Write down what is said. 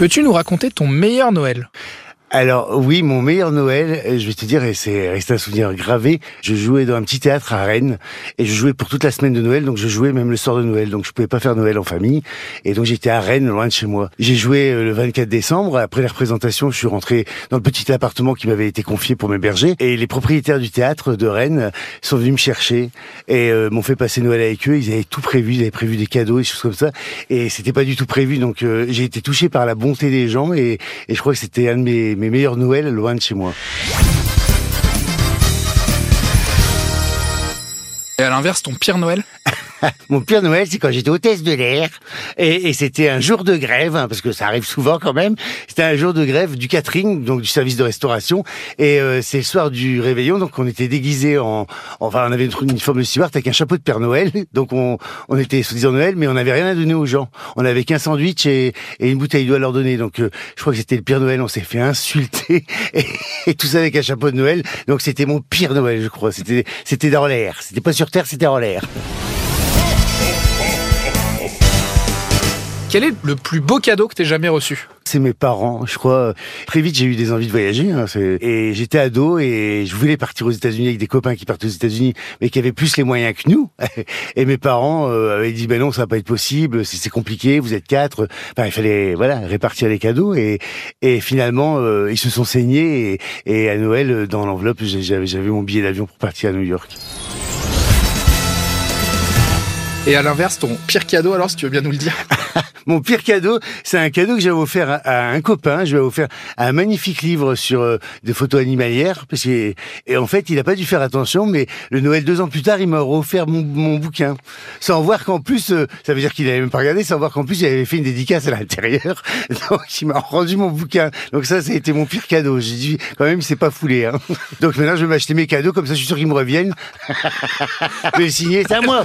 Peux-tu nous raconter ton meilleur Noël? Alors oui, mon meilleur Noël, je vais te dire, et c'est resté un souvenir gravé, je jouais dans un petit théâtre à Rennes, et je jouais pour toute la semaine de Noël, donc je jouais même le soir de Noël, donc je pouvais pas faire Noël en famille, et donc j'étais à Rennes, loin de chez moi. J'ai joué euh, le 24 décembre, après la représentation, je suis rentré dans le petit appartement qui m'avait été confié pour m'héberger, et les propriétaires du théâtre de Rennes sont venus me chercher, et euh, m'ont fait passer Noël avec eux, ils avaient tout prévu, ils avaient prévu des cadeaux, des choses comme ça, et c'était pas du tout prévu, donc euh, j'ai été touché par la bonté des gens, et, et je crois que c'était un de mes mes meilleurs Noëls loin de chez moi. Et à l'inverse, ton pire Noël? Mon pire Noël, c'est quand j'étais hôtesse de l'air. Et, et c'était un jour de grève, hein, parce que ça arrive souvent quand même. C'était un jour de grève du catering, donc du service de restauration. Et euh, c'est le soir du réveillon, donc on était déguisés en... Enfin, on avait une uniforme de steward avec un chapeau de Père Noël. Donc on, on était soi-disant Noël, mais on n'avait rien à donner aux gens. On avait qu'un sandwich et, et une bouteille d'eau à leur donner. Donc euh, je crois que c'était le pire Noël. On s'est fait insulter. Et, et, tout ça avec un chapeau de Noël. Donc c'était mon pire Noël, je crois. C'était c'était dans l'air. C'était pas sur Terre, c'était en l'air. Quel est le plus beau cadeau que t'aies jamais reçu? C'est mes parents, je crois. Très vite, j'ai eu des envies de voyager. Hein, et j'étais ado et je voulais partir aux États-Unis avec des copains qui partaient aux États-Unis, mais qui avaient plus les moyens que nous. Et mes parents euh, avaient dit, ben non, ça va pas être possible, c'est compliqué, vous êtes quatre. Enfin, il fallait voilà répartir les cadeaux. Et, et finalement, euh, ils se sont saignés. Et, et à Noël, dans l'enveloppe, j'avais mon billet d'avion pour partir à New York. Et à l'inverse, ton pire cadeau, alors, si tu veux bien nous le dire Mon pire cadeau, c'est un cadeau que j'avais offert à, un copain. Je lui ai offert un magnifique livre sur euh, des photos animalières. Et en fait, il n'a pas dû faire attention, mais le Noël deux ans plus tard, il m'a offert mon, bouquin. Sans voir qu'en plus, euh, ça veut dire qu'il n'avait même pas regardé, sans voir qu'en plus, il avait fait une dédicace à l'intérieur. Donc, il m'a rendu mon bouquin. Donc ça, ça a été mon pire cadeau. J'ai dit, quand même, c'est pas foulé. Hein. Donc maintenant, je vais m'acheter mes cadeaux, comme ça, je suis sûr qu'ils me reviennent. je vais signer, c'est à moi.